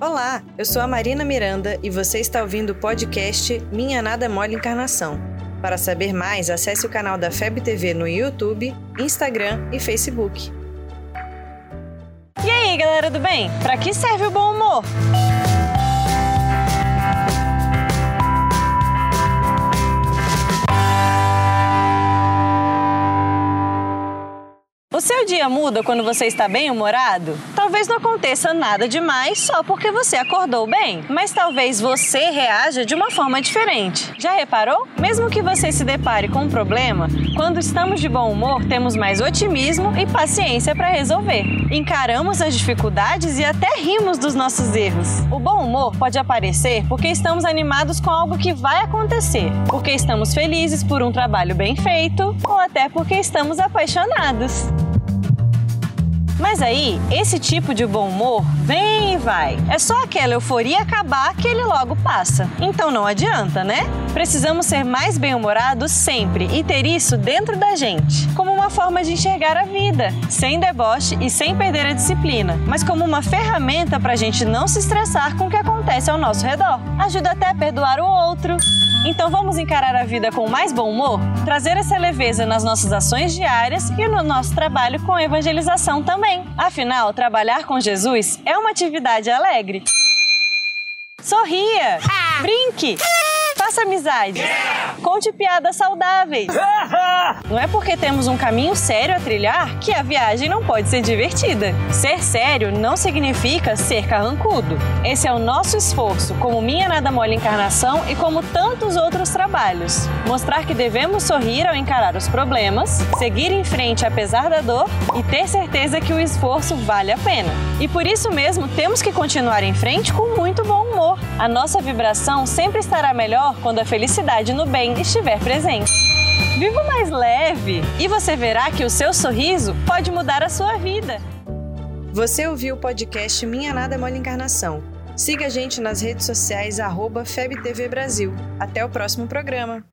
Olá, eu sou a Marina Miranda e você está ouvindo o podcast Minha Nada Mole Encarnação. Para saber mais, acesse o canal da FEB TV no YouTube, Instagram e Facebook. E aí, galera do bem? Para que serve o bom humor? Seu dia muda quando você está bem-humorado? Talvez não aconteça nada demais só porque você acordou bem, mas talvez você reaja de uma forma diferente. Já reparou? Mesmo que você se depare com um problema, quando estamos de bom humor, temos mais otimismo e paciência para resolver. Encaramos as dificuldades e até rimos dos nossos erros. O bom humor pode aparecer porque estamos animados com algo que vai acontecer, porque estamos felizes por um trabalho bem feito ou até porque estamos apaixonados. Mas aí, esse tipo de bom humor vem e vai. É só aquela euforia acabar que ele logo passa. Então não adianta, né? Precisamos ser mais bem-humorados sempre e ter isso dentro da gente, como uma forma de enxergar a vida, sem deboche e sem perder a disciplina, mas como uma ferramenta para a gente não se estressar com o que acontece ao nosso redor. Ajuda até a perdoar o outro. Então vamos encarar a vida com mais bom humor? Trazer essa leveza nas nossas ações diárias e no nosso trabalho com evangelização também. Afinal, trabalhar com Jesus é uma atividade alegre. Sorria! Brinque! Faça amizade. Conte piadas saudáveis. Não é porque temos um caminho sério a trilhar que a viagem não pode ser divertida. Ser sério não significa ser carrancudo. Esse é o nosso esforço, como Minha Nada Mole Encarnação e como tantos outros trabalhos. Mostrar que devemos sorrir ao encarar os problemas, seguir em frente apesar da dor e ter certeza que o esforço vale a pena. E por isso mesmo temos que continuar em frente com muito bom humor. A nossa vibração sempre estará melhor quando a felicidade no bem estiver presente. Viva mais leve e você verá que o seu sorriso pode mudar a sua vida. Você ouviu o podcast Minha Nada Mole Encarnação. Siga a gente nas redes sociais, arroba FebTV Brasil. Até o próximo programa.